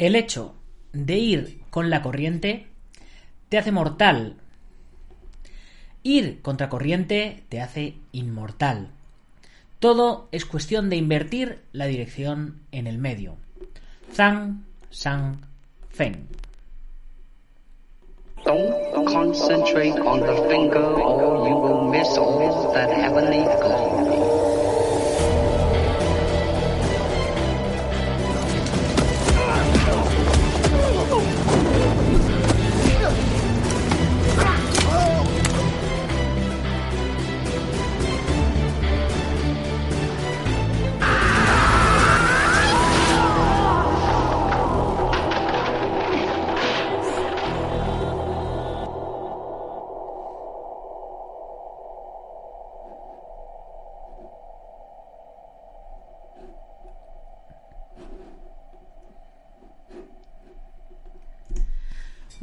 El hecho de ir con la corriente te hace mortal. Ir contra corriente te hace inmortal. Todo es cuestión de invertir la dirección en el medio. Zhang Sang Feng. Don't concentrate on the finger or you will miss all that heavenly glory.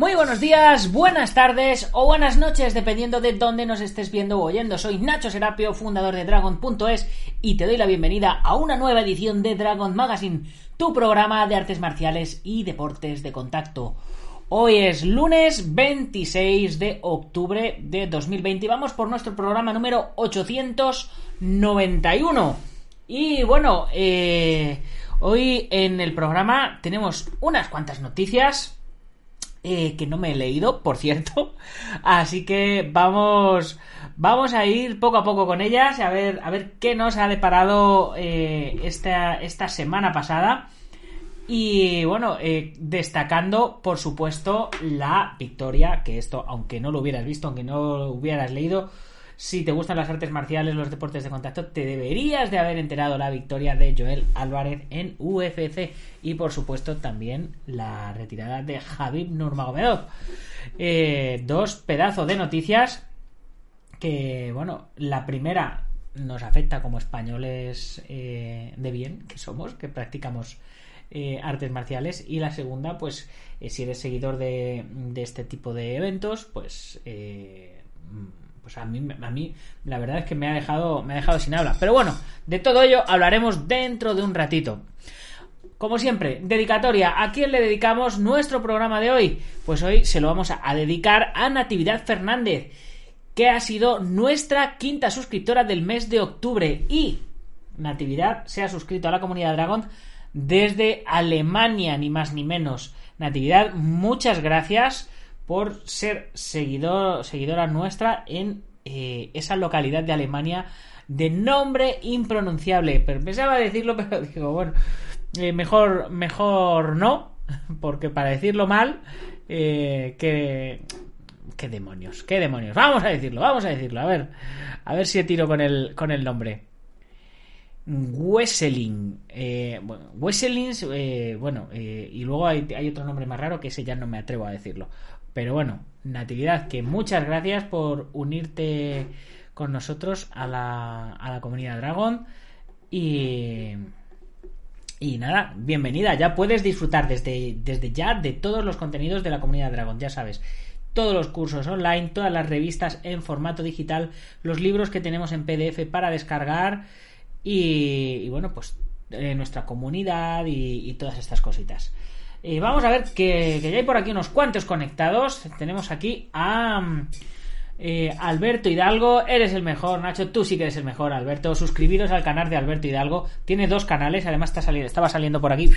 Muy buenos días, buenas tardes o buenas noches, dependiendo de dónde nos estés viendo o oyendo. Soy Nacho Serapio, fundador de Dragon.es, y te doy la bienvenida a una nueva edición de Dragon Magazine, tu programa de artes marciales y deportes de contacto. Hoy es lunes 26 de octubre de 2020 y vamos por nuestro programa número 891. Y bueno, eh, hoy en el programa tenemos unas cuantas noticias eh, que no me he leído, por cierto. Así que vamos, vamos a ir poco a poco con ellas a ver, a ver qué nos ha deparado eh, esta, esta semana pasada. Y bueno, eh, destacando, por supuesto, la victoria, que esto, aunque no lo hubieras visto, aunque no lo hubieras leído, si te gustan las artes marciales, los deportes de contacto, te deberías de haber enterado la victoria de Joel Álvarez en UFC y por supuesto también la retirada de Javib Nurmagomedov. Eh, dos pedazos de noticias que, bueno, la primera nos afecta como españoles eh, de bien que somos, que practicamos eh, artes marciales y la segunda, pues si eres seguidor de, este tipo de eventos, pues a mí, a mí la verdad es que me ha dejado, me ha dejado sin habla. Pero bueno, de todo ello hablaremos dentro de un ratito. Como siempre, dedicatoria. ¿A quién le dedicamos nuestro programa de hoy? Pues hoy se lo vamos a dedicar a Natividad Fernández, que ha sido nuestra quinta suscriptora del mes de octubre. Y Natividad se ha suscrito a la comunidad Dragon desde Alemania, ni más ni menos. Natividad, muchas gracias por ser seguidor, seguidora nuestra en eh, esa localidad de Alemania de nombre impronunciable. Pero pensaba decirlo, pero digo, bueno, eh, mejor, mejor no, porque para decirlo mal, eh, que... ¿Qué demonios? ¿Qué demonios? Vamos a decirlo, vamos a decirlo. A ver, a ver si tiro con el, con el nombre. Wesseling. Eh, bueno, bueno, y luego hay, hay, otro nombre más raro que ese ya no me atrevo a decirlo. Pero bueno, Natividad, que muchas gracias por unirte con nosotros a la, a la comunidad Dragon. Y, y nada, bienvenida. Ya puedes disfrutar desde, desde ya de todos los contenidos de la comunidad Dragon, ya sabes. Todos los cursos online, todas las revistas en formato digital, los libros que tenemos en PDF para descargar y, bueno, pues eh, nuestra comunidad y todas estas cositas. Y vamos a ver que, ya hay por aquí unos cuantos conectados. Tenemos aquí a eh, Alberto Hidalgo. Eres el mejor, Nacho. Tú sí que eres el mejor, Alberto. Suscribiros al canal de Alberto Hidalgo. Tiene dos canales. Además, está saliendo, estaba saliendo por aquí.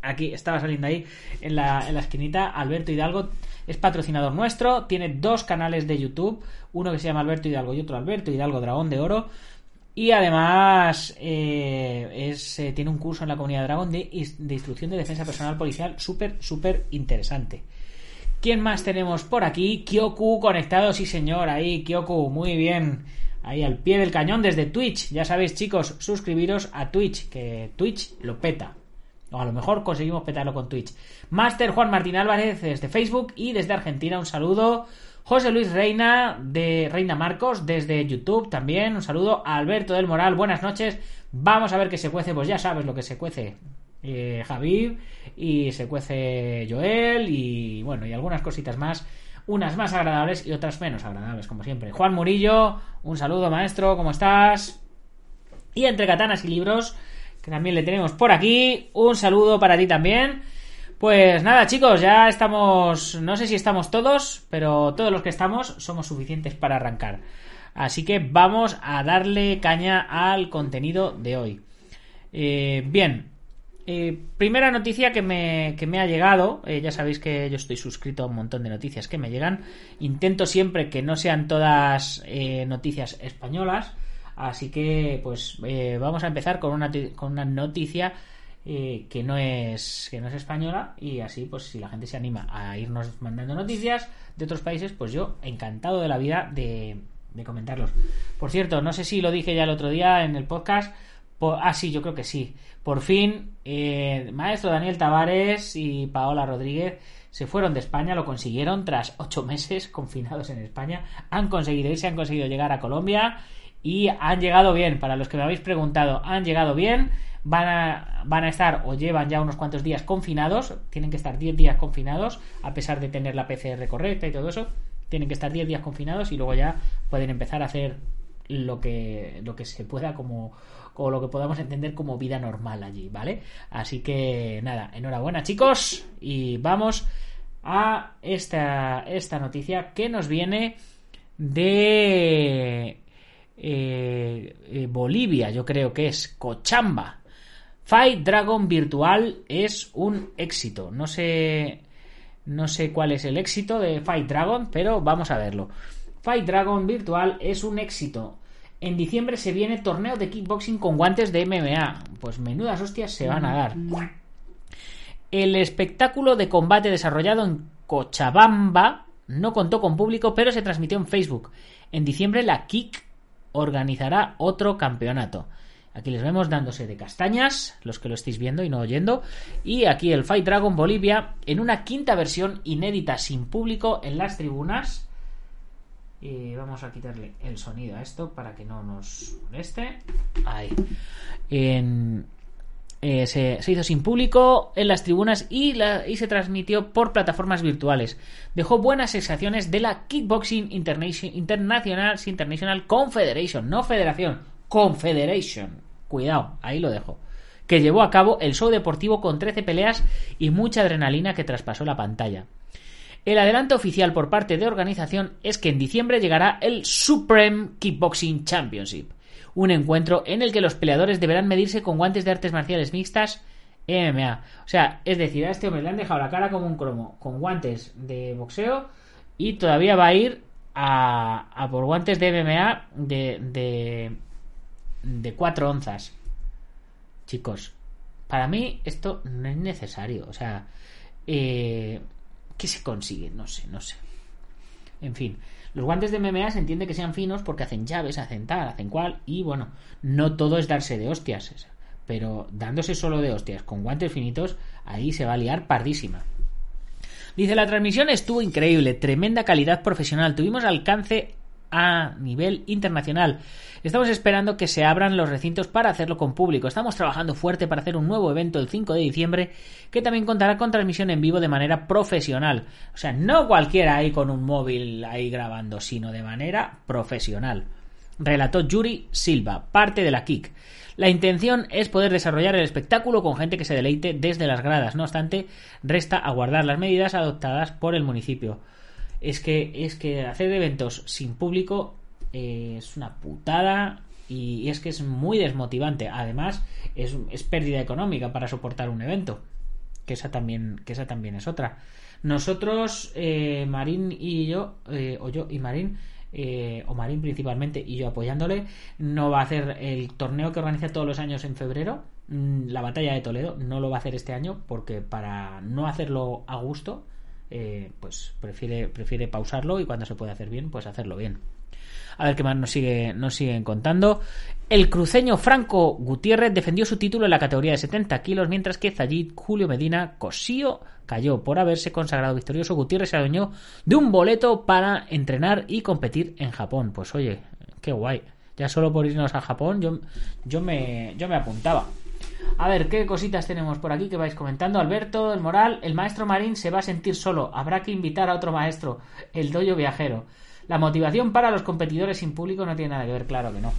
Aquí, estaba saliendo ahí en la, en la esquinita. Alberto Hidalgo es patrocinador nuestro. Tiene dos canales de YouTube. Uno que se llama Alberto Hidalgo y otro Alberto Hidalgo Dragón de Oro. Y además eh, eh, tiene un curso en la comunidad Dragon de, de instrucción de defensa personal policial súper, súper interesante. ¿Quién más tenemos por aquí? Kyoku conectado, sí señor, ahí Kyoku, muy bien. Ahí al pie del cañón desde Twitch. Ya sabéis chicos, suscribiros a Twitch, que Twitch lo peta. O a lo mejor conseguimos petarlo con Twitch. Master Juan Martín Álvarez desde Facebook y desde Argentina un saludo. José Luis Reina de Reina Marcos desde YouTube también. Un saludo Alberto del Moral. Buenas noches. Vamos a ver qué se cuece. Pues ya sabes lo que se cuece. Eh, y se cuece Joel y bueno y algunas cositas más unas más agradables y otras menos agradables como siempre Juan Murillo un saludo maestro ¿cómo estás? y entre katanas y libros que también le tenemos por aquí. Un saludo para ti también. Pues nada, chicos, ya estamos. No sé si estamos todos, pero todos los que estamos somos suficientes para arrancar. Así que vamos a darle caña al contenido de hoy. Eh, bien, eh, primera noticia que me, que me ha llegado, eh, ya sabéis que yo estoy suscrito a un montón de noticias que me llegan, intento siempre que no sean todas noticias españolas, así que pues vamos a empezar con una, con una noticia que, no es, que no es española y así pues si la gente se anima a irnos mandando noticias de otros países, pues yo encantado de la vida de, de comentarlos. Por cierto, no sé si lo dije ya el otro día en el podcast, ah, sí, yo creo que sí. Por fin, eh, maestro Daniel Tavares y Paola Rodríguez se fueron de España, lo consiguieron tras ocho meses confinados en España. Han conseguido irse, han conseguido llegar a Colombia y han llegado bien. Para los que me habéis preguntado, han llegado bien. Van a, van a estar o llevan ya unos cuantos días confinados. Tienen que estar 10 días confinados, a pesar de tener la PCR correcta y todo eso. Tienen que estar 10 días confinados y luego ya pueden empezar a hacer lo que, lo que se pueda como o lo que podamos entender como vida normal allí, ¿vale? Así que nada, enhorabuena chicos y vamos a esta, esta noticia que nos viene de eh, eh, Bolivia, yo creo que es Cochamba. Fight Dragon Virtual es un éxito. No sé, no sé cuál es el éxito de Fight Dragon, pero vamos a verlo. Fight Dragon Virtual es un éxito. En diciembre se viene torneo de kickboxing con guantes de MMA. Pues menudas hostias se van a dar. El espectáculo de combate desarrollado en Cochabamba no contó con público, pero se transmitió en Facebook. En diciembre la Kick organizará otro campeonato. Aquí les vemos dándose de castañas, los que lo estáis viendo y no oyendo. Y aquí el Fight Dragon Bolivia en una quinta versión inédita sin público en las tribunas y vamos a quitarle el sonido a esto para que no nos moleste. Ahí. Eh, se, hizo sin público en las tribunas y, y, se transmitió por plataformas virtuales. Dejó buenas sensaciones de la Kickboxing International, International Confederation, no Federación, Confederation. Cuidado, ahí lo dejo. Que llevó a cabo el show deportivo con 13 peleas y mucha adrenalina que traspasó la pantalla. El adelanto oficial por parte de organización es que en diciembre llegará el Supreme Kickboxing Championship, un encuentro en el que los peleadores deberán medirse con guantes de artes marciales mixtas MMA. O sea, es decir, a este hombre le han dejado la cara como un cromo, con guantes de boxeo y todavía va a ir a, por guantes de MMA de, de, de 4 onzas. Chicos, para mí esto no es necesario. O sea, eh, ¿Qué se consigue? No sé, no sé. En fin, los guantes de MMA se entiende que sean finos porque hacen llaves, hacen tal, hacen cual, y bueno, no todo es darse de hostias, pero dándose solo de hostias con guantes finitos, ahí se va a liar pardísima. Dice, la transmisión estuvo increíble, tremenda calidad profesional, tuvimos alcance a nivel internacional. Estamos esperando que se abran los recintos para hacerlo con público. Estamos trabajando fuerte para hacer un nuevo evento el 5 de diciembre que también contará con transmisión en vivo de manera profesional. O sea, no cualquiera ahí con un móvil ahí grabando, sino de manera profesional. Relató Yuri Silva, parte de la KIK. La intención es poder desarrollar el espectáculo con gente que se deleite desde las gradas. No obstante, resta aguardar las medidas adoptadas por el municipio es que, es que hacer eventos sin público eh, es una putada y, es que es muy desmotivante. Además, es, es, pérdida económica para soportar un evento. Que esa también, que esa también es otra. Nosotros, eh, Marín y yo, eh, o yo y Marín, o Marín principalmente, y yo apoyándole, no va a hacer el torneo que organiza todos los años en febrero, mm, la batalla de Toledo, no lo va a hacer este año porque para no hacerlo a gusto, eh, pues prefiere, prefiere pausarlo y cuando se puede hacer bien, pues hacerlo bien. A ver qué más nos, sigue, nos siguen contando. El cruceño Franco Gutiérrez defendió su título en la categoría de 70 kilos, mientras que Zayid Julio Medina Cosío cayó por haberse consagrado victorioso. Gutiérrez se adueñó de un boleto para entrenar y competir en Japón. Pues oye, qué guay. Ya solo por irnos a Japón yo, yo, me, yo me apuntaba. A ver, ¿qué cositas tenemos por aquí que vais comentando? Alberto, el moral, el maestro marín se va a sentir solo, habrá que invitar a otro maestro, el doyo viajero. La motivación para los competidores sin público no tiene nada que ver, claro que no.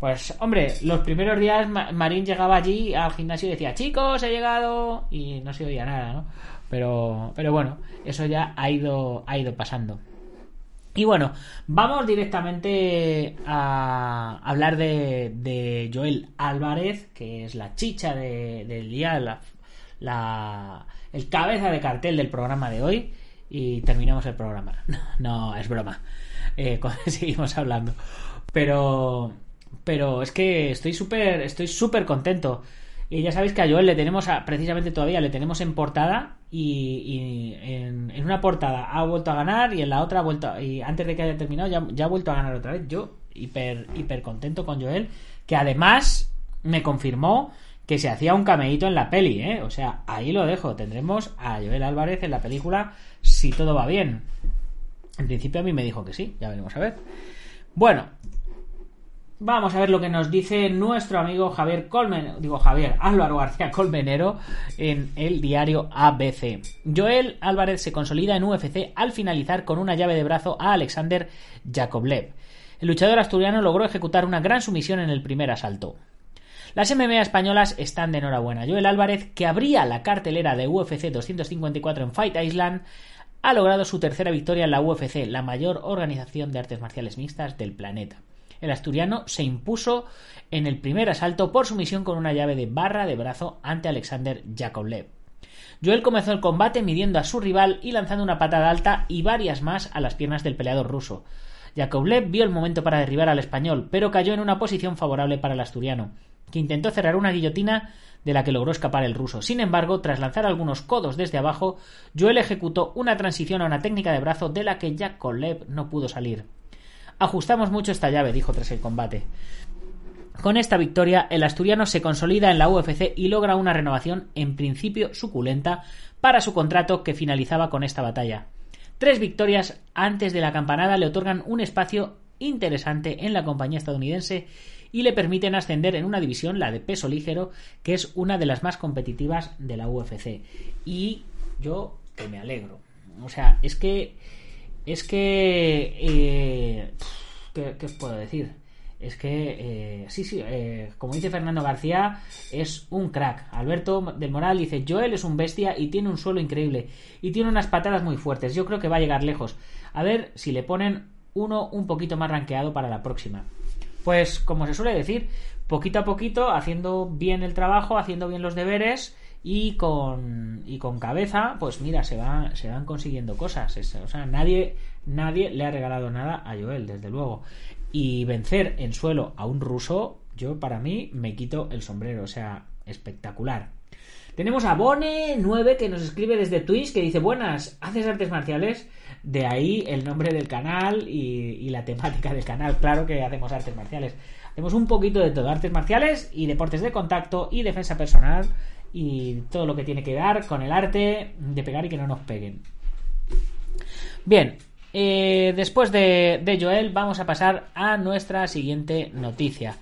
Pues, hombre, los primeros días Marín llegaba allí al gimnasio y decía, chicos, he llegado. Y no se oía nada, ¿no? Pero, pero bueno, eso ya ha ido, ha ido pasando. Y bueno, vamos directamente a hablar de, Joel Álvarez, que es la chicha del día, la, el cabeza de cartel del programa de hoy. Y terminamos el programa. No, es broma. Eh, seguimos hablando. Pero, pero es que estoy súper, estoy súper contento. Y ya sabéis que a Joel le tenemos, precisamente todavía, le tenemos en portada y, en, una portada ha vuelto a ganar y en la otra ha vuelto, y antes de que haya terminado ya, ha vuelto a ganar otra vez. Yo hiper, hiper contento con Joel, que además me confirmó que se hacía un cameíto en la peli, ¿eh? O sea, ahí lo dejo. Tendremos a Joel Álvarez en la película si todo va bien. En principio a mí me dijo que sí, ya veremos a ver. Bueno, Vamos a ver lo que nos dice nuestro amigo Javier Colmen, digo Javier Álvaro García Colmenero en el diario ABC. Joel Álvarez se consolida en UFC al finalizar con una llave de brazo a Alexander Yakovlev. El luchador asturiano logró ejecutar una gran sumisión en el primer asalto. Las MMA españolas están de enhorabuena. Joel Álvarez, que abría la cartelera de UFC 254 en Fight Island, ha logrado su tercera victoria en la UFC, la mayor organización de artes marciales mixtas del planeta el asturiano se impuso en el primer asalto por sumisión con una llave de barra de brazo ante Alexander Yakovlev. Joel comenzó el combate midiendo a su rival y lanzando una patada alta y varias más a las piernas del peleador ruso. Yakovlev vio el momento para derribar al español, pero cayó en una posición favorable para el asturiano, que intentó cerrar una guillotina de la que logró escapar el ruso. Sin embargo, tras lanzar algunos codos desde abajo, Joel ejecutó una transición a una técnica de brazo de la que Yakovlev no pudo salir. Ajustamos mucho esta llave, dijo tras el combate. Con esta victoria, el asturiano se consolida en la UFC y logra una renovación en principio suculenta para su contrato que finalizaba con esta batalla. Tres victorias antes de la campanada le otorgan un espacio interesante en la compañía estadounidense y le permiten ascender en una división, la de peso ligero, que es una de las más competitivas de la UFC. Y yo que me alegro. O sea, es que es que... Eh, ¿qué, os puedo decir? Es que, eh, sí, sí, eh, como dice Fernando García, es un crack. Alberto del Moral dice, Joel es un bestia y tiene un suelo increíble. Y tiene unas patadas muy fuertes. Yo creo que va a llegar lejos. A ver si le ponen uno un poquito más rankeado para la próxima. Pues, como se suele decir, poquito a poquito, haciendo bien el trabajo, haciendo bien los deberes y con, y con cabeza, pues mira, se, va, se van consiguiendo cosas. o sea, nadie, nadie le ha regalado nada a Joel, desde luego. Y vencer en suelo a un ruso, yo para mí me quito el sombrero, o sea, espectacular. Tenemos a Bone9 que nos escribe desde Twitch que dice, buenas, ¿haces artes marciales? De ahí el nombre del canal y, la temática del canal. Claro que hacemos artes marciales. Hacemos un poquito de todo, artes marciales y deportes de contacto y defensa personal y todo lo que tiene que dar con el arte de pegar y que no nos peguen. Bien, eh, después de, de, Joel vamos a pasar a nuestra siguiente noticia,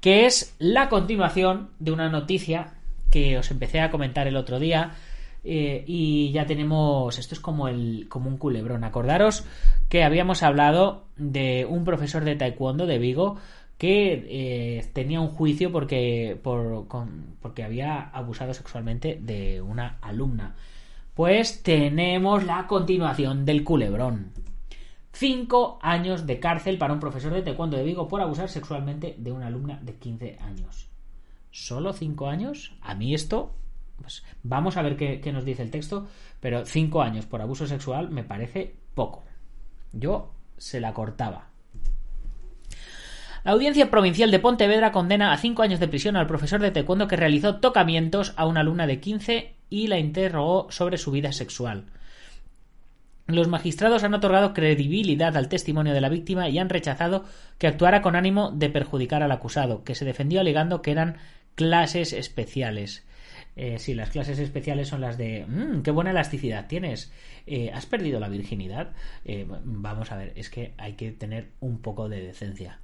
que es la continuación de una noticia que os empecé a comentar el otro día. Eh, y ya tenemos esto es como el como un culebrón acordaros que habíamos hablado de un profesor de taekwondo de Vigo que eh, tenía un juicio porque, porque había abusado sexualmente de una alumna. Pues tenemos la continuación del culebrón. Cinco años de cárcel para un profesor de taekwondo de Vigo por abusar sexualmente de una alumna de 15 años. ¿Solo cinco años? A mí esto... Pues vamos a ver qué, qué nos dice el texto, pero cinco años por abuso sexual me parece poco. Yo se la cortaba. La Audiencia Provincial de Pontevedra condena a cinco años de prisión al profesor de taekwondo que realizó tocamientos a una alumna de 15 y la interrogó sobre su vida sexual. Los magistrados han otorgado credibilidad al testimonio de la víctima y han rechazado que actuara con ánimo de perjudicar al acusado, que se defendió alegando que eran clases especiales. Eh, sí, las clases especiales son las de mmm, qué buena elasticidad tienes. Eh, ¿Has perdido la virginidad? Eh, vamos a ver, es que hay que tener un poco de decencia.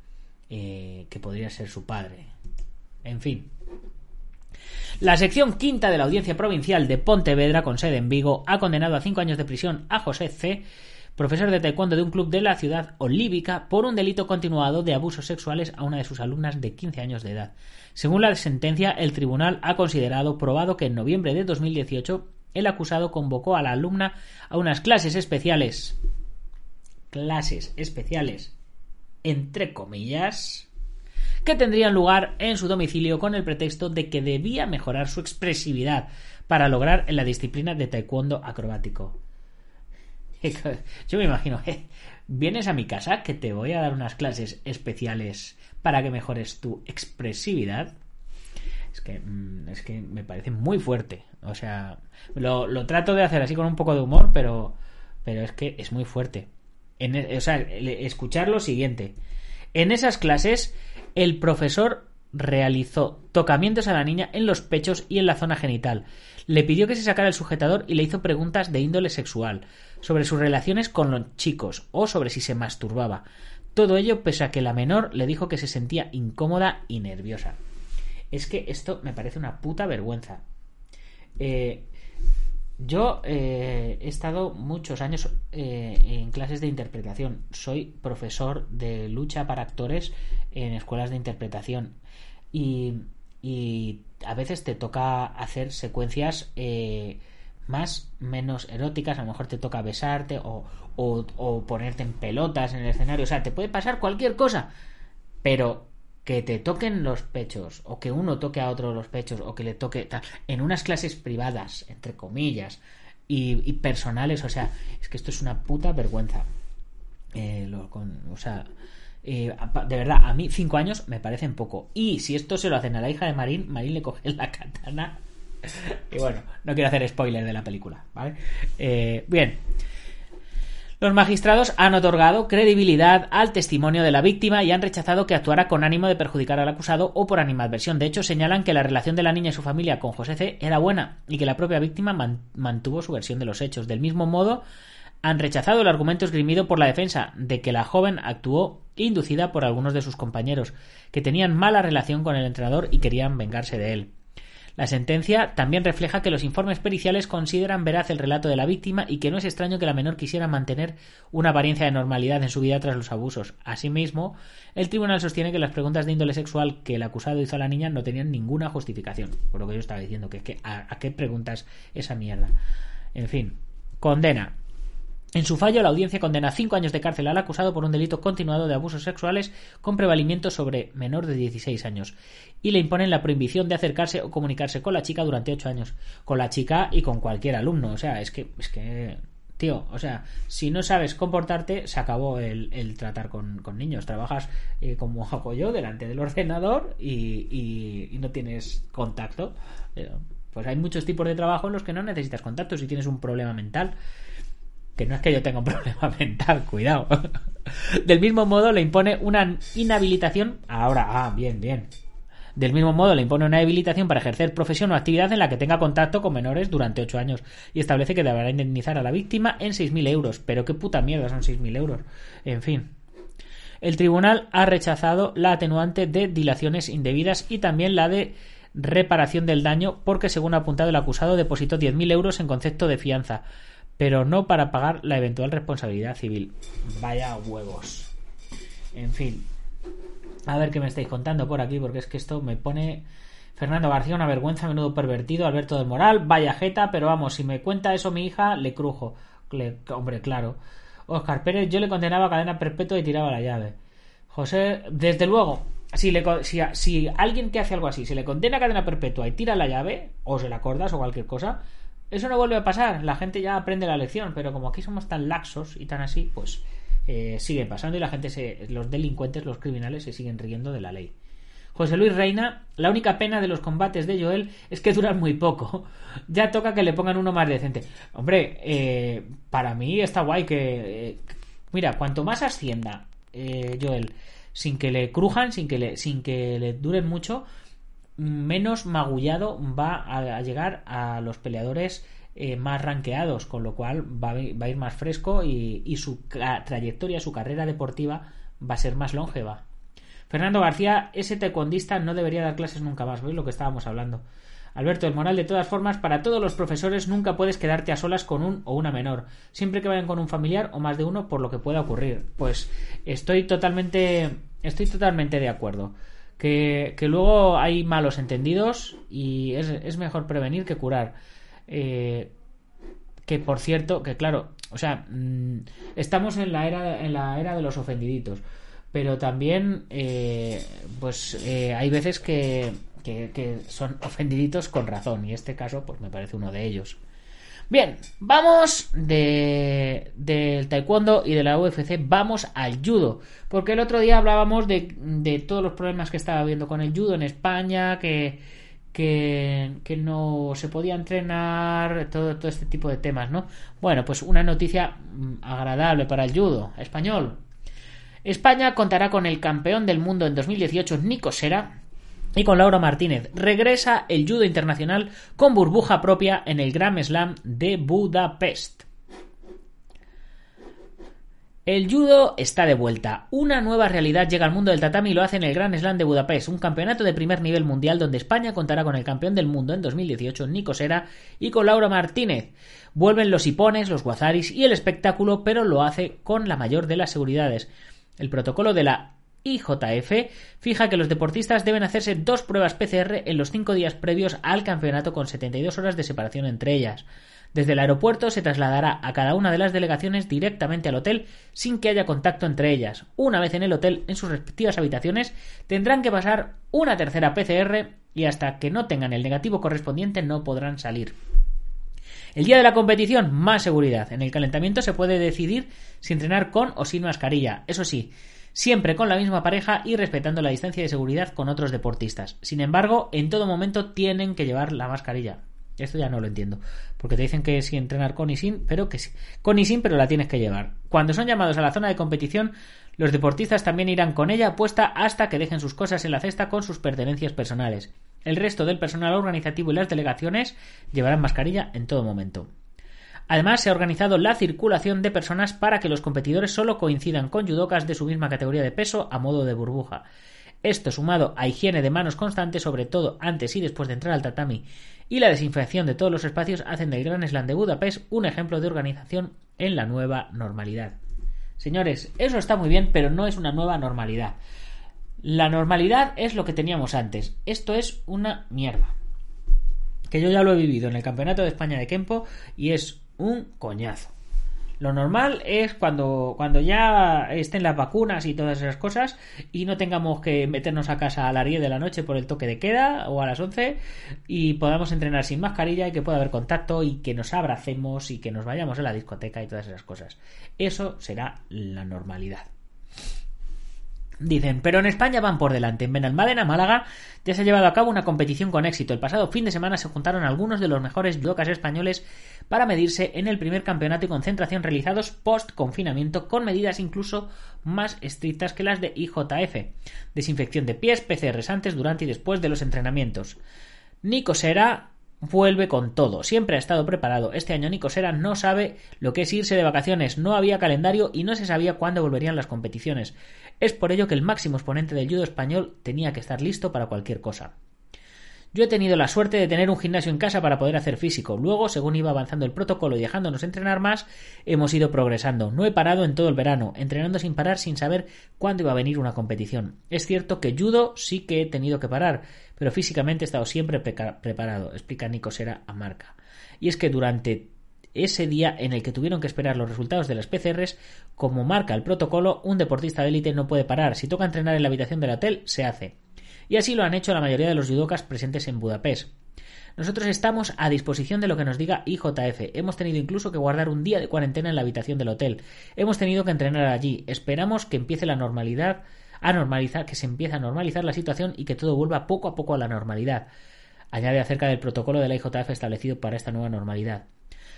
Eh, que podría ser su padre. En fin. La sección quinta de la Audiencia Provincial de Pontevedra, con sede en Vigo, ha condenado a cinco años de prisión a José C profesor de taekwondo de un club de la ciudad olívica, por un delito continuado de abusos sexuales a una de sus alumnas de 15 años de edad. Según la sentencia, el tribunal ha considerado probado que en noviembre de 2018 el acusado convocó a la alumna a unas clases especiales. Clases especiales. Entre comillas. Que tendrían lugar en su domicilio con el pretexto de que debía mejorar su expresividad para lograr en la disciplina de taekwondo acrobático. Yo me imagino, eh, vienes a mi casa que te voy a dar unas clases especiales para que mejores tu expresividad. Es que, mm, es que me parece muy fuerte. O sea, lo, lo, trato de hacer así con un poco de humor, pero, pero es que es muy fuerte. E, o sea, escuchar lo siguiente. En esas clases, el profesor realizó tocamientos a la niña en los pechos y en la zona genital. Le pidió que se sacara el sujetador y le hizo preguntas de índole sexual, sobre sus relaciones con los chicos o sobre si se masturbaba. Todo ello pese a que la menor le dijo que se sentía incómoda y nerviosa. Es que esto me parece una puta vergüenza. Eh, yo eh, he estado muchos años eh, en clases de interpretación. Soy profesor de lucha para actores en escuelas de interpretación. Y, y a veces te toca hacer secuencias más menos eróticas, a lo mejor te toca besarte o, o, ponerte en pelotas en el escenario, o sea, te puede pasar cualquier cosa, pero que te toquen los pechos o que uno toque a otro los pechos o que le toque en unas clases privadas, entre comillas, y, personales, o sea, es que esto es una puta vergüenza. Eh, o sea, eh, de verdad, a mí cinco años me parecen poco. Y si esto se lo hacen a la hija de Marín, Marín le coge la katana y bueno, no quiero hacer spoiler de la película, ¿vale? Eh, bien. Los magistrados han otorgado credibilidad al testimonio de la víctima y han rechazado que actuara con ánimo de perjudicar al acusado o por animadversión. De hecho, señalan que la relación de la niña y su familia con José C. era buena y que la propia víctima mantuvo su versión de los hechos. Del mismo modo, han rechazado el argumento esgrimido por la defensa de que la joven actuó inducida por algunos de sus compañeros, que tenían mala relación con el entrenador y querían vengarse de él. La sentencia también refleja que los informes periciales consideran veraz el relato de la víctima y que no es extraño que la menor quisiera mantener una apariencia de normalidad en su vida tras los abusos. Asimismo, el tribunal sostiene que las preguntas de índole sexual que el acusado hizo a la niña no tenían ninguna justificación. Por lo que yo estaba diciendo, que, que ¿a, ¿a qué preguntas esa mierda? En fin, condena. En su fallo, la audiencia condena cinco años de cárcel al acusado por un delito continuado de abusos sexuales con prevalimiento sobre menor de 16 años y le imponen la prohibición de acercarse o comunicarse con la chica durante ocho años. Con la chica y con cualquier alumno. O sea, es que, es que tío, o sea, si no sabes comportarte, se acabó el, tratar con, niños. Trabajas eh, como hago yo delante del ordenador y, y, no tienes contacto. Eh, pues hay muchos tipos de trabajo en los que no necesitas contacto si tienes un problema mental que no es que yo tenga un problema mental, cuidado. Del mismo modo le impone una inhabilitación. Ahora, ah, bien, bien. Del mismo modo le impone una habilitación para ejercer profesión o actividad en la que tenga contacto con menores durante ocho años y establece que deberá indemnizar a la víctima en 6.000 euros. Pero qué puta mierda son 6.000 euros. En fin. El tribunal ha rechazado la atenuante de dilaciones indebidas y también la de reparación del daño porque, según ha apuntado el acusado, depositó 10.000 euros en concepto de fianza pero no para pagar la eventual responsabilidad civil. Vaya huevos. En fin. A ver qué me estáis contando por aquí, porque es que esto me pone... Fernando García, una vergüenza, menudo pervertido, Alberto del Moral, vaya jeta, pero vamos, si me cuenta eso mi hija, le crujo. hombre, claro. Oscar Pérez, yo le condenaba a cadena perpetua y tiraba la llave. José, desde luego, si, le, si, si alguien que hace algo así se le condena a cadena perpetua y tira la llave, o se la acordas o cualquier cosa, eso no vuelve a pasar, la gente ya aprende la lección, pero como aquí somos tan laxos y tan así, pues eh, sigue pasando y la gente, se, los delincuentes, los criminales se siguen riendo de la ley. José Luis Reina, la única pena de los combates de Joel es que duran muy poco. Ya toca que le pongan uno más decente. Hombre, eh, para mí está guay que... Eh, mira, cuanto más ascienda Joel, sin que le crujan, sin que le, sin que le duren mucho, menos magullado va a, llegar a los peleadores eh, más ranqueados, con lo cual va, a ir más fresco y, su trayectoria, su carrera deportiva va a ser más longeva. Fernando García, ese taekwondista no debería dar clases nunca más, ¿veis lo que estábamos hablando? Alberto, el moral de todas formas, para todos los profesores nunca puedes quedarte a solas con un o una menor, siempre que vayan con un familiar o más de uno por lo que pueda ocurrir. Pues estoy totalmente, estoy totalmente de acuerdo. Que, que luego hay malos entendidos y es, mejor prevenir que curar. Eh, que por cierto, que claro, o sea, mm, estamos en la era, en la era de los ofendiditos, pero también, eh, pues eh, hay veces que, que, son ofendiditos con razón y este caso, pues me parece uno de ellos. Bien, vamos de, del taekwondo y de la UFC, vamos al judo, porque el otro día hablábamos de, todos los problemas que estaba habiendo con el judo en España, que que, no se podía entrenar, todo, todo este tipo de temas, ¿no? Bueno, pues una noticia mm, agradable para el judo español. España contará con el campeón del mundo en 2018, Nico Sera, y con Laura Martínez. Regresa el judo internacional con burbuja propia en el Grand Slam de Budapest. El judo está de vuelta. Una nueva realidad llega al mundo del tatami y lo hace en el Grand Slam de Budapest, un campeonato de primer nivel mundial donde España contará con el campeón del mundo en 2018, Nico Sera, y con Laura Martínez. Vuelven los hipones, los guazaris y el espectáculo, pero lo hace con la mayor de las seguridades. El protocolo de la IJF fija que los deportistas deben hacerse dos pruebas PCR en los cinco días previos al campeonato con 72 horas de separación entre ellas. Desde el aeropuerto se trasladará a cada una de las delegaciones directamente al hotel sin que haya contacto entre ellas. Una vez en el hotel, en sus respectivas habitaciones, tendrán que pasar una tercera PCR y hasta que no tengan el negativo correspondiente no podrán salir. El día de la competición, más seguridad. En el calentamiento se puede decidir si entrenar con o sin mascarilla. Eso sí, siempre con la misma pareja y respetando la distancia de seguridad con otros deportistas. Sin embargo, en todo momento tienen que llevar la mascarilla. Esto ya no lo entiendo. Porque te dicen que sí entrenar con y sin, pero que sí. Con y sin, pero la tienes que llevar. Cuando son llamados a la zona de competición, los deportistas también irán con ella puesta hasta que dejen sus cosas en la cesta con sus pertenencias personales. El resto del personal organizativo y las delegaciones llevarán mascarilla en todo momento. Además, se ha organizado la circulación de personas para que los competidores solo coincidan con judocas de su misma categoría de peso a modo de burbuja. Esto sumado a higiene de manos constante, sobre todo antes y después de entrar al tatami, y la desinfección de todos los espacios hacen del Gran Slam de Budapest un ejemplo de organización en la nueva normalidad. Señores, eso está muy bien, pero no es una nueva normalidad. La normalidad es lo que teníamos antes. Esto es una mierda. Que yo ya lo he vivido en el Campeonato de España de Kempo y es un coñazo. Lo normal es cuando, cuando ya estén las vacunas y todas esas cosas y no tengamos que meternos a casa a las 10 de la noche por el toque de queda o a las 11 y podamos entrenar sin mascarilla y que pueda haber contacto y que nos abracemos y que nos vayamos a la discoteca y todas esas cosas. Eso será la normalidad. Dicen, pero en España van por delante. En Benalmádena, Málaga, ya se ha llevado a cabo una competición con éxito. El pasado fin de semana se juntaron algunos de los mejores judocas españoles para medirse en el primer campeonato y concentración realizados post-confinamiento con medidas incluso más estrictas que las de IJF. Desinfección de pies, PCRs antes, durante y después de los entrenamientos. Nico Sera vuelve con todo. Siempre ha estado preparado. Este año Nico Sera no sabe lo que es irse de vacaciones. No había calendario y no se sabía cuándo volverían las competiciones. Es por ello que el máximo exponente del judo español tenía que estar listo para cualquier cosa. Yo he tenido la suerte de tener un gimnasio en casa para poder hacer físico. Luego, según iba avanzando el protocolo y dejándonos entrenar más, hemos ido progresando. No he parado en todo el verano, entrenando sin parar sin saber cuándo iba a venir una competición. Es cierto que judo sí que he tenido que parar, pero físicamente he estado siempre preparado, explica Nico Sera a Marca. Y es que durante ese día en el que tuvieron que esperar los resultados de las PCRs, como marca el protocolo, un deportista de élite no puede parar. Si toca entrenar en la habitación del hotel, se hace. Y así lo han hecho la mayoría de los judocas presentes en Budapest. Nosotros estamos a disposición de lo que nos diga IJF. Hemos tenido incluso que guardar un día de cuarentena en la habitación del hotel. Hemos tenido que entrenar allí. Esperamos que empiece la normalidad, a normalizar, que se empiece a normalizar la situación y que todo vuelva poco a poco a la normalidad. Añade acerca del protocolo de la IJF establecido para esta nueva normalidad.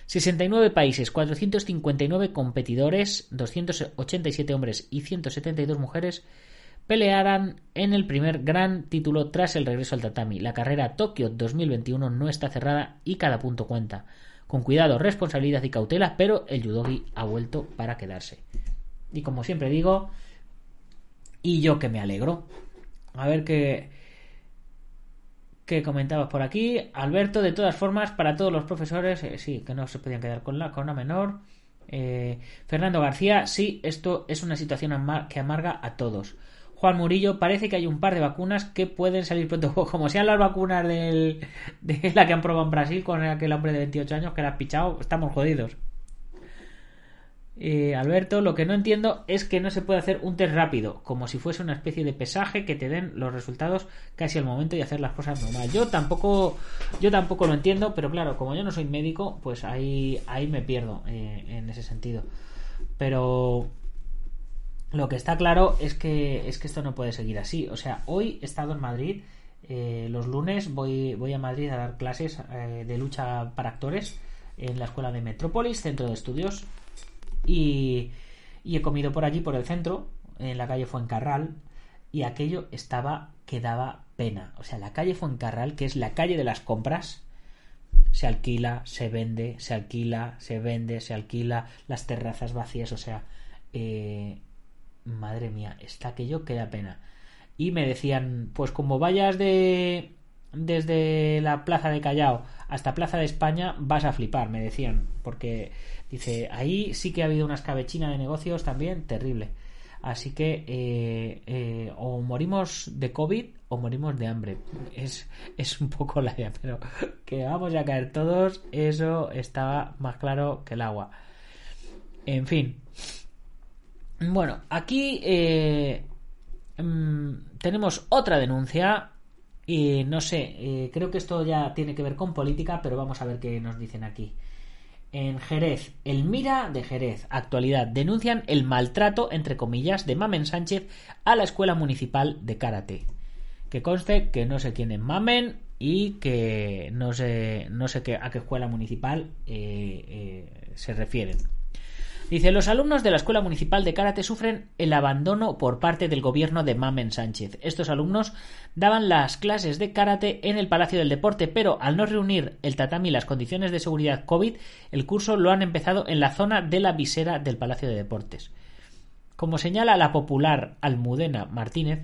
69 países, 459 competidores, 287 hombres y 172 mujeres pelearán en el primer gran título tras el regreso al tatami. La carrera Tokio 2021 no está cerrada y cada punto cuenta. Con cuidado, responsabilidad y cautela, pero el judogi ha vuelto para quedarse. Y como siempre digo, y yo que me alegro. A ver qué que comentabas por aquí. Alberto, de todas formas, para todos los profesores, eh, sí, que no se podían quedar con la, con menor. Eh, Fernando García, sí, esto es una situación que amarga a todos. Juan Murillo, parece que hay un par de vacunas que pueden salir pronto. Como sean las vacunas del, de la que han probado en Brasil con aquel hombre de 28 años que era pichado, estamos jodidos. Eh, Alberto, lo que no entiendo es que no se puede hacer un test rápido, como si fuese una especie de pesaje que te den los resultados casi al momento de hacer las cosas normales. Yo tampoco, yo tampoco lo entiendo, pero claro, como yo no soy médico, pues ahí, ahí me pierdo eh, en ese sentido. Pero lo que está claro es que, es que esto no puede seguir así. O sea, hoy he estado en Madrid. Eh, los lunes voy, voy a Madrid a dar clases de lucha para actores en la escuela de Metrópolis, centro de estudios y, he comido por allí, por el centro, en la calle Fuencarral, y aquello estaba que daba pena. O sea, la calle Fuencarral, que es la calle de las compras, se alquila, se vende, se alquila, se vende, se alquila, las terrazas vacías, o sea, eh, madre mía, está aquello que da pena. Y me decían, pues como vayas de desde la plaza de Callao hasta Plaza de España, vas a flipar, me decían, porque Dice, ahí sí que ha habido una escabechina de negocios también terrible. Así que eh, eh, o morimos de COVID o morimos de hambre. Es, es un poco la idea, pero que vamos a caer todos, eso estaba más claro que el agua. En fin. Bueno, aquí eh, mm, tenemos otra denuncia. Y no sé, creo que esto ya tiene que ver con política, pero vamos a ver qué nos dicen aquí. En Jerez, el Mira de Jerez, actualidad, denuncian el maltrato, entre comillas, de Mamen Sánchez a la Escuela Municipal de Karate. Que conste que no sé quién es Mamen y que no sé, no sé qué, a qué escuela municipal eh, eh, se refieren. Dice, los alumnos de la Escuela Municipal de Karate sufren el abandono por parte del gobierno de Mamen Sánchez. Estos alumnos daban las clases de karate en el Palacio del Deporte, pero al no reunir el tatami y las condiciones de seguridad COVID, el curso lo han empezado en la zona de la visera del Palacio de Deportes. Como señala la popular Almudena Martínez,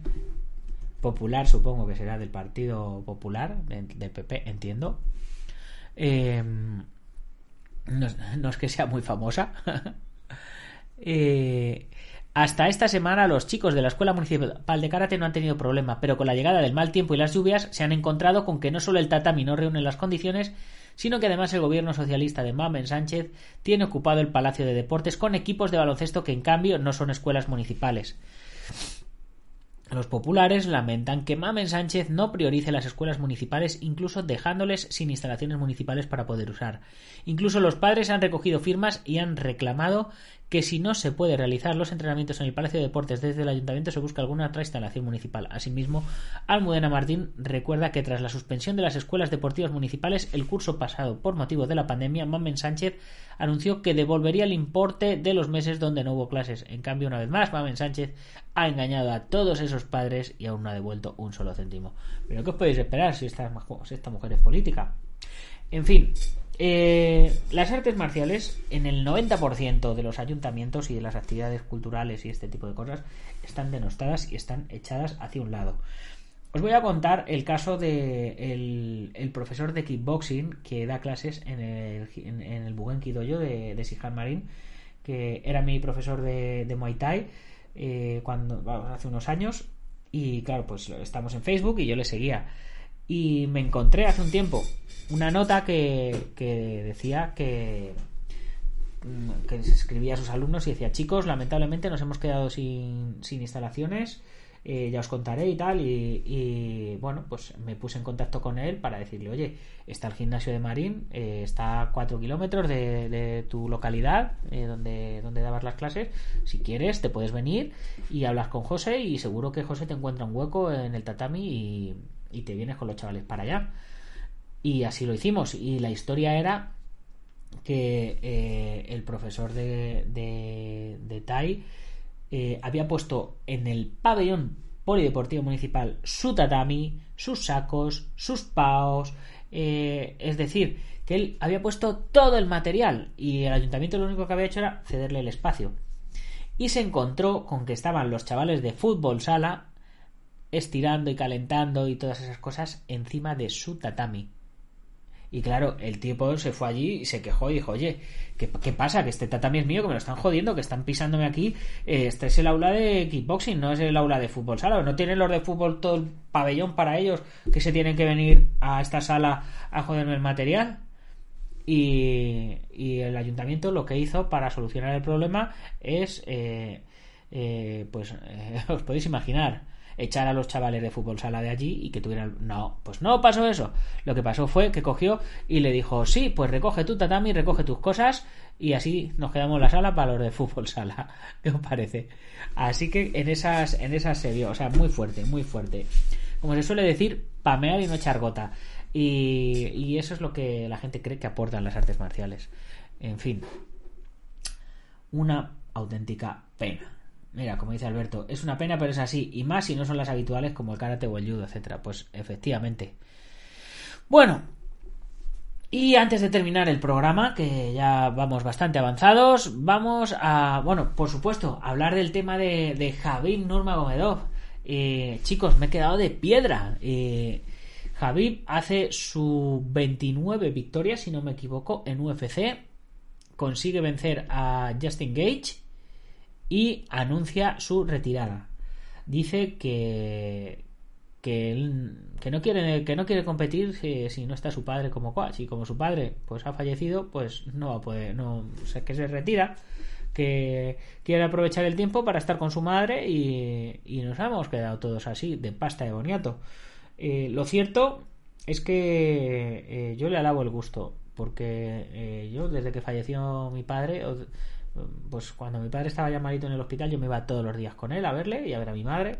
popular supongo que será del Partido Popular, del PP, entiendo, eh, no es que sea muy famosa, Eh, hasta esta semana los chicos de la Escuela Municipal de Karate no han tenido problema, pero con la llegada del mal tiempo y las lluvias se han encontrado con que no solo el tatami no reúne las condiciones, sino que además el gobierno socialista de Mamen Sánchez tiene ocupado el Palacio de Deportes con equipos de baloncesto que en cambio no son escuelas municipales. Los populares lamentan que Mamen Sánchez no priorice las escuelas municipales, incluso dejándoles sin instalaciones municipales para poder usar. Incluso los padres han recogido firmas y han reclamado que si no se puede realizar los entrenamientos en el Palacio de Deportes desde el Ayuntamiento se busca alguna otra instalación municipal. Asimismo, Almudena Martín recuerda que tras la suspensión de las escuelas deportivas municipales el curso pasado por motivo de la pandemia, Mamen Sánchez anunció que devolvería el importe de los meses donde no hubo clases. En cambio, una vez más, Mamen Sánchez ha engañado a todos esos padres y aún no ha devuelto un solo céntimo. Pero ¿qué os podéis esperar si esta, si esta mujer es política? En fin, eh, las artes marciales, en el 90% de los ayuntamientos y de las actividades culturales y este tipo de cosas, están denostadas y están echadas hacia un lado. Os voy a contar el caso de el, profesor de kickboxing que da clases en el, en, el Buguen Kidoyo de, de Sihan Marín, que era mi profesor de, Muay Thai eh, cuando, hace unos años. Y claro, pues estamos en Facebook y yo le seguía. Y me encontré hace un tiempo una nota que, que decía que, que se escribía a sus alumnos y decía, chicos, lamentablemente nos hemos quedado sin, sin instalaciones, eh, ya os contaré y tal, y, bueno, pues me puse en contacto con él para decirle, oye, está el gimnasio de Marín, eh, está a 4 kilómetros de, de, tu localidad, eh, donde, donde dabas las clases, si quieres te puedes venir y hablas con José y seguro que José te encuentra un hueco en el tatami y, y te vienes con los chavales para allá. Y así lo hicimos. Y la historia era que eh, el profesor de, de, Tai eh, había puesto en el pabellón polideportivo municipal su tatami, sus sacos, sus paos, eh, es decir, que él había puesto todo el material y el ayuntamiento lo único que había hecho era cederle el espacio. Y se encontró con que estaban los chavales de fútbol sala estirando y calentando y todas esas cosas encima de su tatami. Y claro, el tipo se fue allí y se quejó y dijo, oye, ¿qué, pasa? Que este tatami es mío, que me lo están jodiendo, que están pisándome aquí. Eh, este es el aula de kickboxing, no es el aula de fútbol sala. ¿No tienen los de fútbol todo el pabellón para ellos que se tienen que venir a esta sala a joderme el material? Y, el ayuntamiento lo que hizo para solucionar el problema es, eh, eh, pues, os podéis imaginar, echar a los chavales de fútbol sala de allí y que tuvieran... No, pues no pasó eso. Lo que pasó fue que cogió y le dijo, sí, pues recoge tu tatami, recoge tus cosas y así nos quedamos la sala para los de fútbol sala. ¿Qué os parece? Así que en esas, en esas se vio, o sea, muy fuerte, muy fuerte. Como se suele decir, pamear y no echar gota. Y, y eso es lo que la gente cree que aportan las artes marciales. En fin, una auténtica pena. Mira, como dice Alberto, es una pena, pero es así. Y más si no son las habituales como el karate o el judo, etcétera. Pues efectivamente. Bueno. Y antes de terminar el programa, que ya vamos bastante avanzados, vamos a, bueno, por supuesto, hablar del tema de, de Javib Nurmagomedov. Eh, chicos, me he quedado de piedra. Eh, Javib hace su 29 victorias, si no me equivoco, en UFC. Consigue vencer a Justin Gage y anuncia su retirada. Dice que que que no quiere que no quiere competir si, no está su padre como y como su padre pues ha fallecido pues no va a poder no sé que se retira que quiere aprovechar el tiempo para estar con su madre y, y nos hemos quedado todos así de pasta de boniato eh, lo cierto es que eh, yo le alabo el gusto porque eh, yo desde que falleció mi padre pues cuando mi padre estaba ya malito en el hospital yo me iba todos los días con él a verle y a ver a mi madre.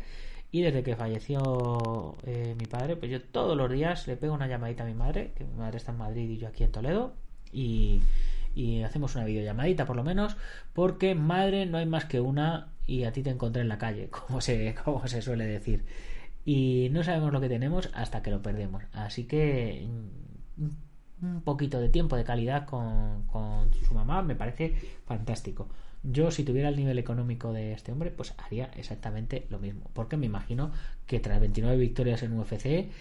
Y desde que falleció eh, mi padre pues yo todos los días le pego una llamadita a mi madre que mi madre está en Madrid y yo aquí en Toledo. Y, y hacemos una videollamadita por lo menos porque madre no hay más que una y a ti te encontré en la calle como se, como se suele decir. Y no sabemos lo que tenemos hasta que lo perdemos. Así que un poquito de tiempo de calidad con, con su mamá me parece fantástico. Yo, si tuviera el nivel económico de este hombre, pues haría exactamente lo mismo. Porque me imagino que tras 29 victorias en UFC,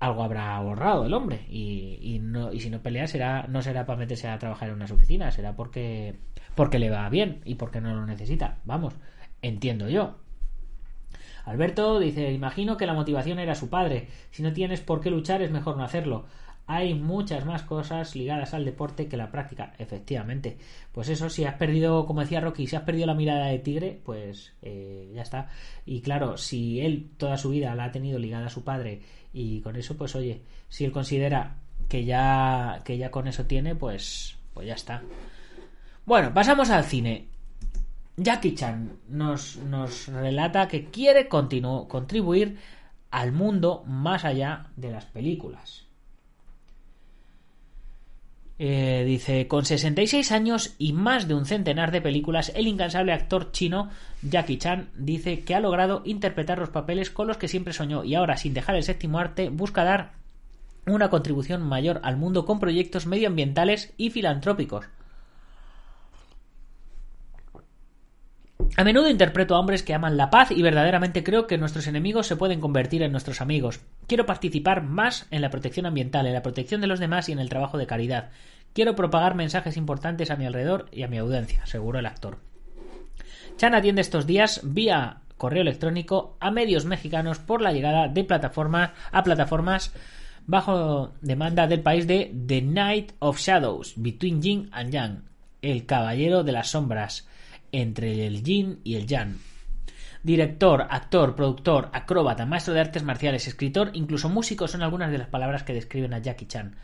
algo habrá ahorrado el hombre. Y, y, no, y si no pelea, será, no será para meterse a trabajar en unas oficinas, será porque, porque le va bien y porque no lo necesita. Vamos, entiendo yo. Alberto dice, imagino que la motivación era su padre. Si no tienes por qué luchar, es mejor no hacerlo hay muchas más cosas ligadas al deporte que la práctica, efectivamente. Pues eso, si has perdido, como decía Rocky, si has perdido la mirada de tigre, pues eh, ya está. Y claro, si él toda su vida la ha tenido ligada a su padre y con eso, pues oye, si él considera que ya, que ya con eso tiene, pues, pues ya está. Bueno, pasamos al cine. Jackie Chan nos, nos relata que quiere contribuir al mundo más allá de las películas. Eh, dice, con 66 años y más de un centenar de películas, el incansable actor chino Jackie Chan dice que ha logrado interpretar los papeles con los que siempre soñó y ahora, sin dejar el séptimo arte, busca dar una contribución mayor al mundo con proyectos medioambientales y filantrópicos. A menudo interpreto a hombres que aman la paz y verdaderamente creo que nuestros enemigos se pueden convertir en nuestros amigos. Quiero participar más en la protección ambiental, en la protección de los demás y en el trabajo de caridad. Quiero propagar mensajes importantes a mi alrededor y a mi audiencia, aseguró el actor. Chan atiende estos días vía correo electrónico a medios mexicanos por la llegada de plataformas a plataformas bajo demanda del país de The Night of Shadows, Between Yin and Yang, el caballero de las sombras, entre el yin y el yang. Director, actor, productor, acróbata, maestro de artes marciales, escritor, incluso músico son algunas de las palabras que describen a Jackie Chan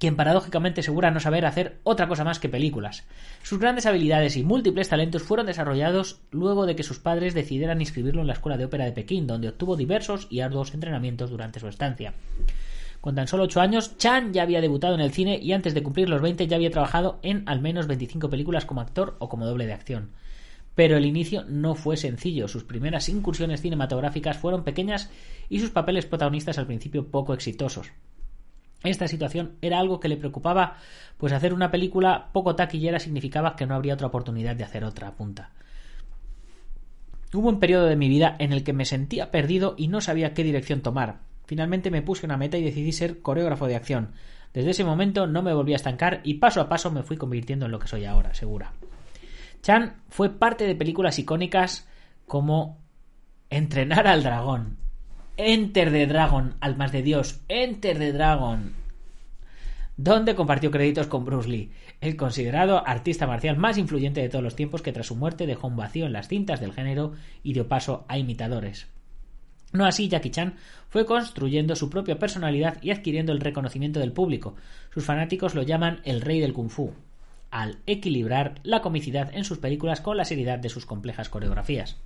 quien paradójicamente asegura no saber hacer otra cosa más que películas. Sus grandes habilidades y múltiples talentos fueron desarrollados luego de que sus padres decidieran inscribirlo en la Escuela de Ópera de Pekín, donde obtuvo diversos y arduos entrenamientos durante su estancia. Con tan solo 8 años, Chan ya había debutado en el cine y antes de cumplir los 20 ya había trabajado en al menos 25 películas como actor o como doble de acción. Pero el inicio no fue sencillo, sus primeras incursiones cinematográficas fueron pequeñas y sus papeles protagonistas al principio poco exitosos. Esta situación era algo que le preocupaba, pues hacer una película poco taquillera significaba que no habría otra oportunidad de hacer otra punta. Hubo un periodo de mi vida en el que me sentía perdido y no sabía qué dirección tomar. Finalmente me puse una meta y decidí ser coreógrafo de acción. Desde ese momento no me volví a estancar y paso a paso me fui convirtiendo en lo que soy ahora, segura. Chan fue parte de películas icónicas como Entrenar al dragón, Enter the Dragon, Almas de Dios, Enter the Dragon, donde compartió créditos con Bruce Lee, el considerado artista marcial más influyente de todos los tiempos que tras su muerte dejó un vacío en las cintas del género y dio paso a imitadores. No así, Jackie Chan fue construyendo su propia personalidad y adquiriendo el reconocimiento del público. Sus fanáticos lo llaman el rey del kung fu, al equilibrar la comicidad en sus películas con la seriedad de sus complejas coreografías.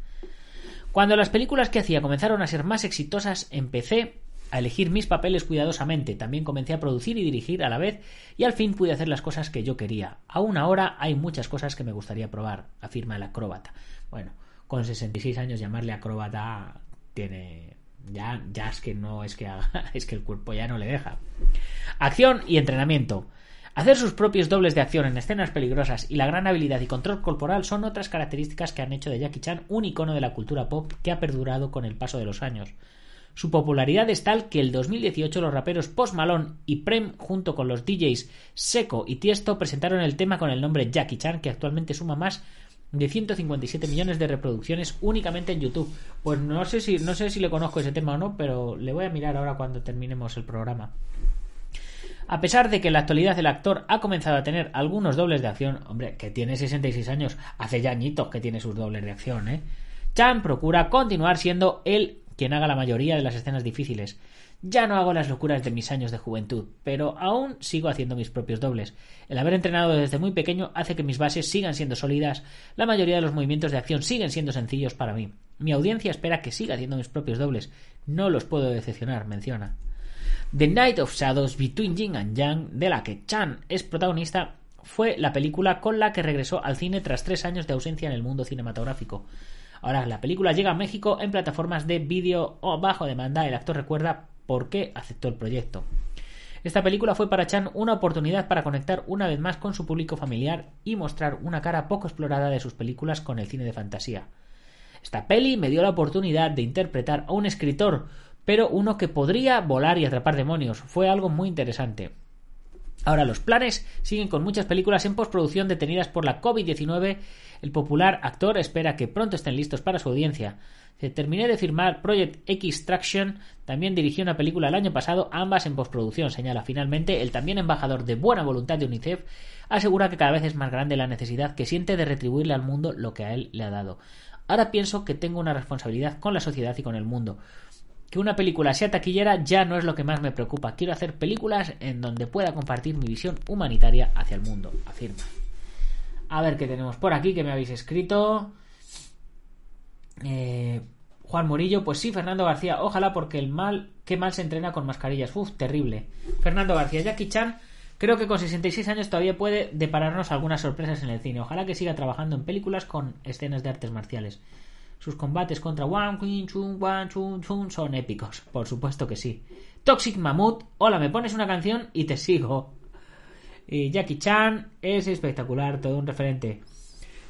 Cuando las películas que hacía comenzaron a ser más exitosas, empecé a elegir mis papeles cuidadosamente. También comencé a producir y dirigir a la vez y al fin pude hacer las cosas que yo quería. Aún ahora hay muchas cosas que me gustaría probar, afirma el acróbata. Bueno, con 66 años llamarle acróbata tiene ya ya es que no es que haga, es que el cuerpo ya no le deja. Acción y entrenamiento. Hacer sus propios dobles de acción en escenas peligrosas y la gran habilidad y control corporal son otras características que han hecho de Jackie Chan un icono de la cultura pop que ha perdurado con el paso de los años. Su popularidad es tal que el 2018 los raperos Post Malone y Prem junto con los DJs Seco y Tiesto presentaron el tema con el nombre Jackie Chan que actualmente suma más de 157 millones de reproducciones únicamente en YouTube. Pues no sé si no sé si le conozco ese tema o no, pero le voy a mirar ahora cuando terminemos el programa. A pesar de que en la actualidad el actor ha comenzado a tener algunos dobles de acción, hombre, que tiene 66 años, hace ya que tiene sus dobles de acción, ¿eh? Chan procura continuar siendo él quien haga la mayoría de las escenas difíciles. Ya no hago las locuras de mis años de juventud, pero aún sigo haciendo mis propios dobles. El haber entrenado desde muy pequeño hace que mis bases sigan siendo sólidas, la mayoría de los movimientos de acción siguen siendo sencillos para mí. Mi audiencia espera que siga haciendo mis propios dobles. No los puedo decepcionar, menciona. The Night of Shadows Between Yin and Yang, de la que Chan es protagonista, fue la película con la que regresó al cine tras tres años de ausencia en el mundo cinematográfico. Ahora la película llega a México en plataformas de vídeo o bajo demanda. El actor recuerda por qué aceptó el proyecto. Esta película fue para Chan una oportunidad para conectar una vez más con su público familiar y mostrar una cara poco explorada de sus películas con el cine de fantasía. Esta peli me dio la oportunidad de interpretar a un escritor, pero uno que podría volar y atrapar demonios. Fue algo muy interesante. Ahora los planes siguen con muchas películas en postproducción detenidas por la COVID-19 el popular actor espera que pronto estén listos para su audiencia. Se terminé de firmar Project X Traction, también dirigió una película el año pasado, ambas en postproducción, señala. Finalmente, el también embajador de buena voluntad de UNICEF asegura que cada vez es más grande la necesidad que siente de retribuirle al mundo lo que a él le ha dado. Ahora pienso que tengo una responsabilidad con la sociedad y con el mundo. Que una película sea taquillera ya no es lo que más me preocupa. Quiero hacer películas en donde pueda compartir mi visión humanitaria hacia el mundo, afirma. A ver qué tenemos por aquí que me habéis escrito. Eh, Juan Murillo, pues sí, Fernando García, ojalá porque el mal, qué mal se entrena con mascarillas. Uf, terrible. Fernando García, Jackie Chan, creo que con 66 años todavía puede depararnos algunas sorpresas en el cine. Ojalá que siga trabajando en películas con escenas de artes marciales. Sus combates contra Wang Qin Chun Wang Chun Chun son épicos, por supuesto que sí. Toxic Mammoth, hola, me pones una canción y te sigo. Y Jackie Chan es espectacular, todo un referente.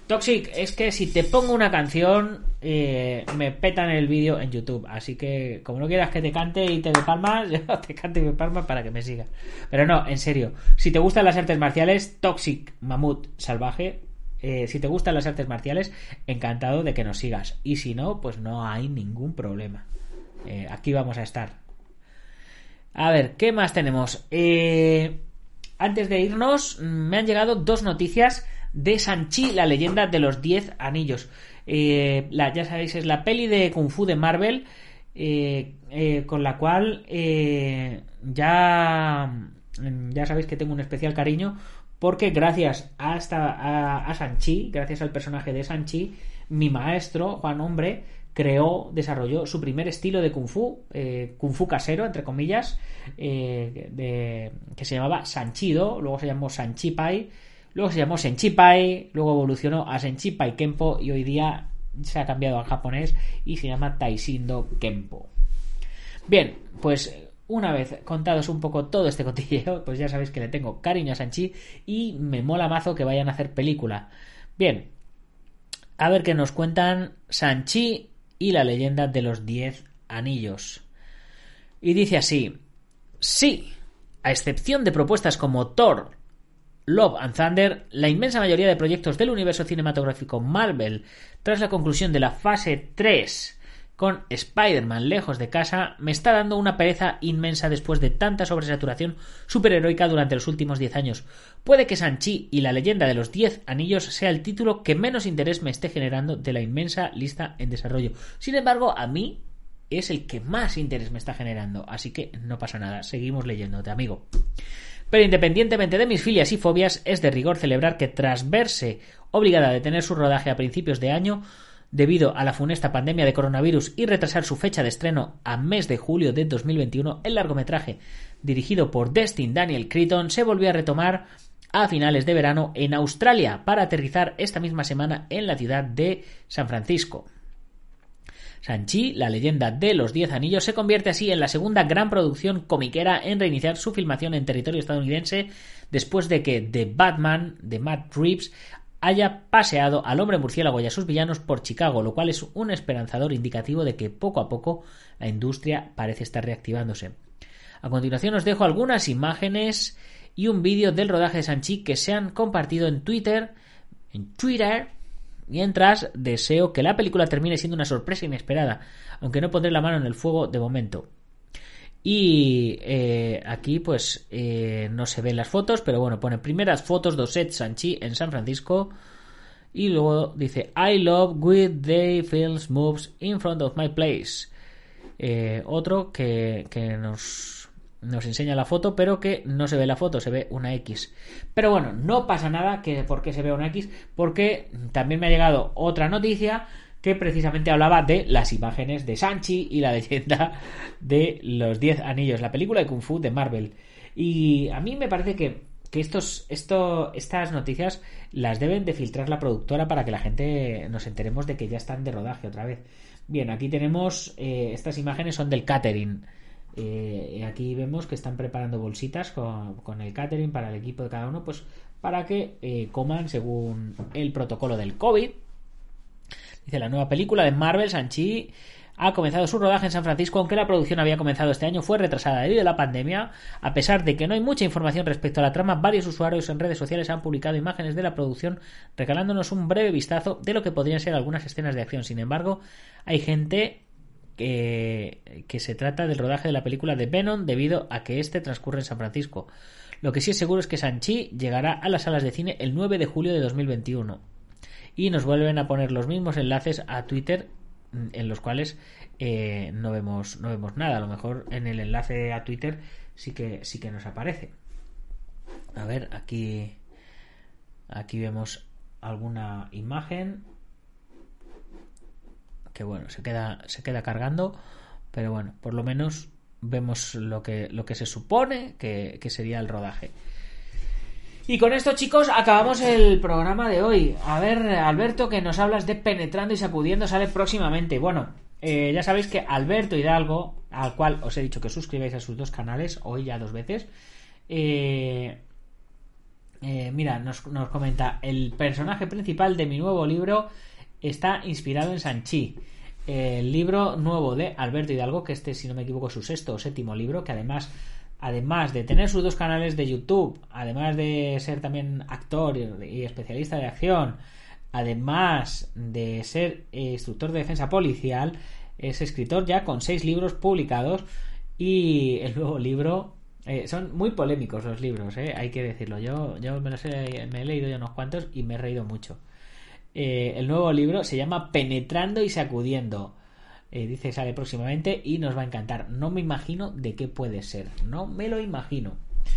Toxic, es que si te pongo una canción, eh, me petan el vídeo en YouTube. Así que, como no quieras que te cante y te dé palmas, yo te cante y me palmas para que me sigas. Pero no, en serio, si te gustan las artes marciales, Toxic Mamut Salvaje. Eh, si te gustan las artes marciales, encantado de que nos sigas. Y si no, pues no hay ningún problema. Eh, aquí vamos a estar. A ver, ¿qué más tenemos? Eh antes de irnos, me han llegado dos noticias de Sanchi, la leyenda de los 10 anillos. Eh, ya sabéis, es la peli de Kung Fu de Marvel, con la cual ya, ya sabéis que tengo un especial cariño, porque gracias a, a, a Sanchi, gracias al personaje de Sanchi, mi maestro, Juan Hombre, creó, desarrolló su primer estilo de kung fu, eh, kung fu casero, entre comillas, eh, que se llamaba Sanchido, luego se llamó Sanchipai, luego se llamó Senchipai, luego evolucionó a Senchipai Kempo y hoy día se ha cambiado al japonés y se llama Taishindo Kempo. Bien, pues una vez contados un poco todo este cotilleo, pues ya sabéis que le tengo cariño a Sanchi y me mola mazo que vayan a hacer película. Bien, A ver qué nos cuentan Sanchi y la leyenda de los diez anillos. Y dice así, sí, a excepción de propuestas como Thor, Love and Thunder, la inmensa mayoría de proyectos del universo cinematográfico Marvel, tras la conclusión de la fase 3 con Spider-Man lejos de casa, me está dando una pereza inmensa después de tanta sobresaturación superheroica durante los últimos 10 años. Puede que Sanchi y la leyenda de los 10 anillos sea el título que menos interés me esté generando de la inmensa lista en desarrollo. Sin embargo, a mí es el que más interés me está generando, así que no pasa nada, seguimos leyéndote, amigo. Pero independientemente de mis filias y fobias, es de rigor celebrar que tras verse obligada a detener su rodaje a principios de año, debido a la funesta pandemia de coronavirus y retrasar su fecha de estreno a mes de julio de 2021, el largometraje, dirigido por Destin Daniel Cretton, se volvió a retomar a finales de verano en Australia para aterrizar esta misma semana en la ciudad de San Francisco. Sanchi, la leyenda de los Diez Anillos, se convierte así en la segunda gran producción comiquera en reiniciar su filmación en territorio estadounidense después de que The Batman de Matt Reeves haya paseado al hombre murciélago y a sus villanos por Chicago, lo cual es un esperanzador indicativo de que poco a poco la industria parece estar reactivándose. A continuación os dejo algunas imágenes y un vídeo del rodaje de Sanchi que se han compartido en Twitter, en Twitter, Mientras, deseo que la película termine siendo una sorpresa inesperada, aunque no pondré la mano en el fuego de momento. Y eh, aquí, pues, eh, no se ven las fotos, pero bueno, pone primeras fotos de Set Sanchi en San Francisco. Y luego dice, I love with they films moves in front of my place. Eh, otro que, que nos nos enseña la foto, pero que no se ve la foto, se ve una X. Pero bueno, no pasa nada que porque se vea una X, porque también me ha llegado otra noticia que precisamente hablaba de las imágenes de Sanchi y la leyenda de los 10 anillos, la película de Kung Fu de Marvel. Y a mí me parece que, que estos, esto, estas noticias las deben de filtrar la productora para que la gente nos enteremos de que ya están de rodaje otra vez. Bien, aquí tenemos eh, estas imágenes son del catering eh, aquí vemos que están preparando bolsitas con, el catering para el equipo de cada uno, pues para que eh, coman según el protocolo del COVID. Dice la nueva película de Marvel, Sanchi ha comenzado su rodaje en San Francisco, aunque la producción había comenzado este año, fue retrasada debido a la pandemia. A pesar de que no hay mucha información respecto a la trama, varios usuarios en redes sociales han publicado imágenes de la producción regalándonos un breve vistazo de lo que podrían ser algunas escenas de acción. Sin embargo, hay gente que, se trata del rodaje de la película de Venom debido a que este transcurre en San Francisco. Lo que sí es seguro es que Sanchi llegará a las salas de cine el 9 de julio de 2021. Y nos vuelven a poner los mismos enlaces a Twitter mm, en los cuales eh, no, vemos, no vemos nada. A lo mejor en el enlace a Twitter sí que, sí que nos aparece. A ver, aquí, aquí vemos alguna imagen que bueno, se queda, se queda cargando, pero bueno, por lo menos vemos lo que, lo que se supone que, sería el rodaje. Y con esto, chicos, acabamos el programa de hoy. A ver, Alberto, que nos hablas de penetrando y sacudiendo, sale próximamente. Bueno, eh, ya sabéis que Alberto Hidalgo, al cual os he dicho que suscribáis a sus dos canales, hoy ya dos veces, eh, eh, mira, nos, nos comenta el personaje principal de mi nuevo libro está inspirado en Sanchi. El libro nuevo de Alberto Hidalgo, que este, si no me equivoco, es su sexto o séptimo libro, que además, además de tener sus dos canales de YouTube, además de ser también actor y especialista de acción, además de ser instructor de defensa policial, es escritor ya con seis libros publicados y el nuevo libro eh, son muy polémicos los libros, eh, hay que decirlo. Yo, yo me, los he, me he leído ya unos cuantos y me he reído mucho. Eh, el nuevo libro se llama Penetrando y Sacudiendo. Eh, dice sale próximamente y nos va a encantar. No me imagino de qué puede ser. No me lo imagino.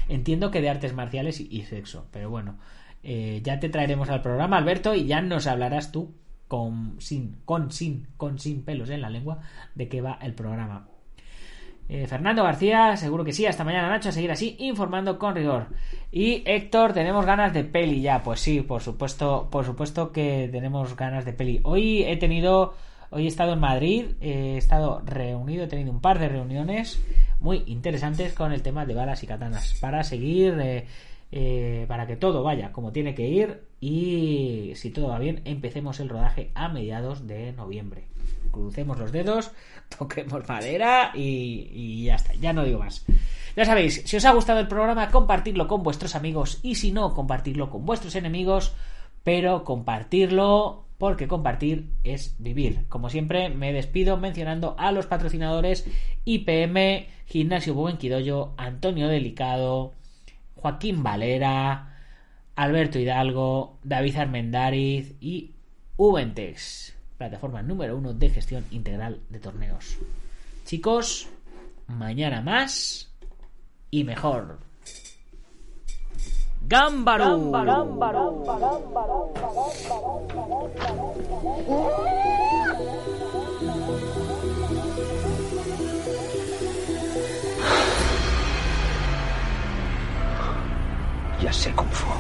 Entiendo que de artes marciales y, sexo, pero bueno. Eh, ya te traeremos al programa, Alberto, y ya nos hablarás tú con sin, con sin, con sin pelos en la lengua de qué va el programa. Eh, Fernando García, seguro que sí. Hasta mañana, Nacho, a seguir así informando con rigor. Y Héctor, tenemos ganas de peli ya. Pues sí, por supuesto, por supuesto que tenemos ganas de peli. Hoy he tenido, hoy he estado en Madrid, he estado reunido, he tenido un par de reuniones muy interesantes con el tema de balas y katanas para seguir, eh, eh, para que todo vaya como tiene que ir y si todo va bien, empecemos el rodaje a mediados de noviembre. Crucemos los dedos, toquemos madera y, y ya está, ya no digo más. Ya sabéis, si os ha gustado el programa, compartirlo con vuestros amigos y si no, compartirlo con vuestros enemigos, pero compartirlo porque compartir es vivir. Como siempre, me despido mencionando a los patrocinadores IPM, Gimnasio Buenquidoyo, Antonio Delicado, Joaquín Valera, Alberto Hidalgo, David Armendariz y Ubentex, plataforma número uno de gestión integral de torneos. Chicos, mañana más y mejor. Gámbaro. Ya sé Kung Fu.